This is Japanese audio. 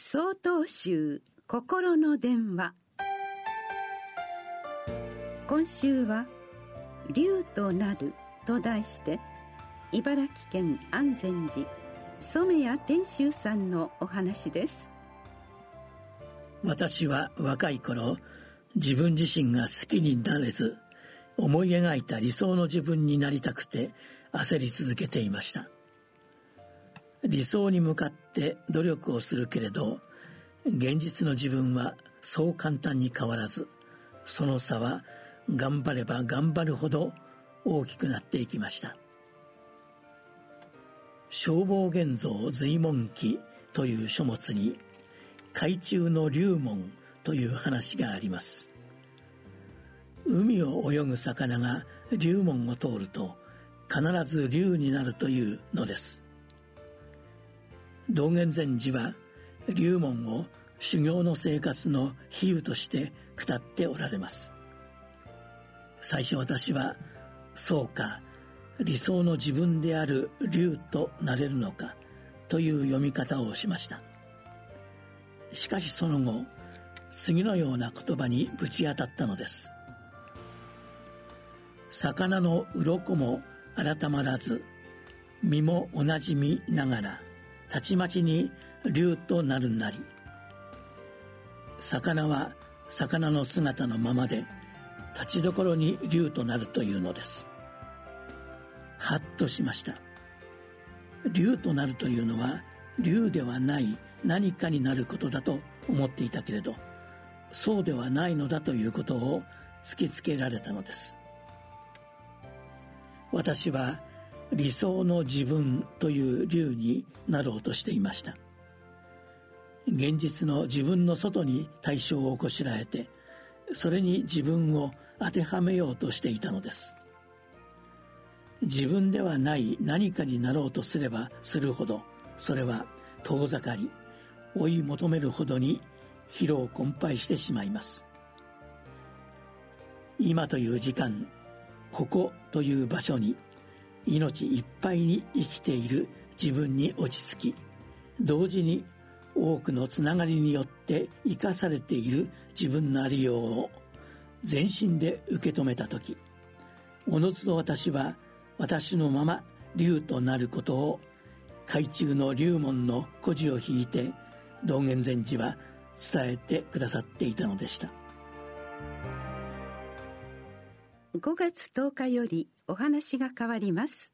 総統集心の電話。今週は「竜となる」と題して茨城県安全寺染谷天秀さんのお話です。私は若い頃自分自身が好きになれず思い描いた理想の自分になりたくて焦り続けていました。理想に向かって努力をするけれど現実の自分はそう簡単に変わらずその差は頑張れば頑張るほど大きくなっていきました。消防現像随文記という書物に海中の龍門という話があります。海を泳ぐ魚が龍門を通ると必ず龍になるというのです。道元禅師は龍門を修行の生活の比喩として語っておられます。最初私はそうか理想の自分である竜となれるのかという読み方をしました。しかしその後次のような言葉にぶち当たったのです。魚の鱗も改まらず身も同じ身ながらたちまちに竜となるなり。魚は魚の姿のままで立ちどころに竜となるというのです。はっとしました。竜となるというのは竜ではない何かになることだと思っていたけれどそうではないのだということを突きつけられたのです。私は理想の自分という竜になろうとしていました。現実の自分の外に対象をこしらえてそれに自分を当てはめようとしていたのです。自分ではない何かになろうとすればするほどそれは遠ざかり追い求めるほどに疲労困憊してしまいます。今という時間ここという場所に命いっぱいに生きている自分に落ち着き同時に多くのつながりによって生かされている自分のありようを全身で受け止めた時おのずと私は私のまま竜となることを海中の龍門の孤児を引いて道元禅師は伝えてくださっていたのでした。5月10日よりお話が変わります。